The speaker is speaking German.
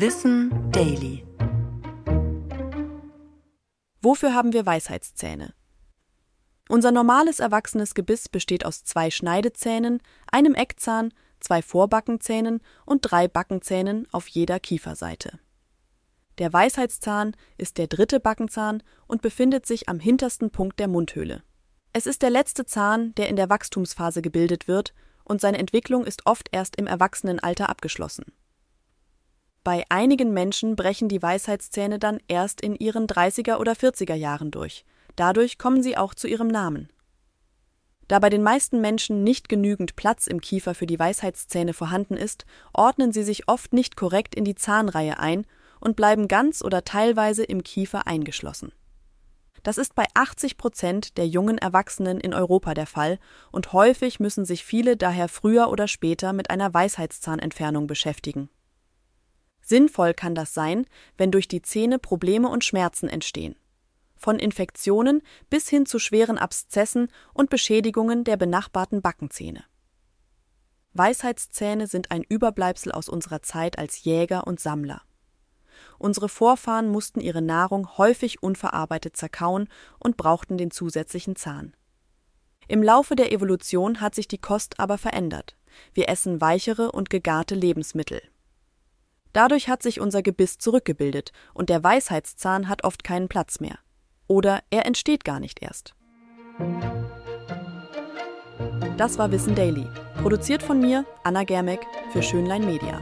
Wissen Daily. Wofür haben wir Weisheitszähne? Unser normales erwachsenes Gebiss besteht aus zwei Schneidezähnen, einem Eckzahn, zwei Vorbackenzähnen und drei Backenzähnen auf jeder Kieferseite. Der Weisheitszahn ist der dritte Backenzahn und befindet sich am hintersten Punkt der Mundhöhle. Es ist der letzte Zahn, der in der Wachstumsphase gebildet wird, und seine Entwicklung ist oft erst im Erwachsenenalter abgeschlossen. Bei einigen Menschen brechen die Weisheitszähne dann erst in ihren 30er oder 40er Jahren durch. Dadurch kommen sie auch zu ihrem Namen. Da bei den meisten Menschen nicht genügend Platz im Kiefer für die Weisheitszähne vorhanden ist, ordnen sie sich oft nicht korrekt in die Zahnreihe ein und bleiben ganz oder teilweise im Kiefer eingeschlossen. Das ist bei 80 Prozent der jungen Erwachsenen in Europa der Fall und häufig müssen sich viele daher früher oder später mit einer Weisheitszahnentfernung beschäftigen. Sinnvoll kann das sein, wenn durch die Zähne Probleme und Schmerzen entstehen. Von Infektionen bis hin zu schweren Abszessen und Beschädigungen der benachbarten Backenzähne. Weisheitszähne sind ein Überbleibsel aus unserer Zeit als Jäger und Sammler. Unsere Vorfahren mussten ihre Nahrung häufig unverarbeitet zerkauen und brauchten den zusätzlichen Zahn. Im Laufe der Evolution hat sich die Kost aber verändert. Wir essen weichere und gegarte Lebensmittel. Dadurch hat sich unser Gebiss zurückgebildet und der Weisheitszahn hat oft keinen Platz mehr. Oder er entsteht gar nicht erst. Das war Wissen Daily, produziert von mir, Anna Germeck, für Schönlein Media.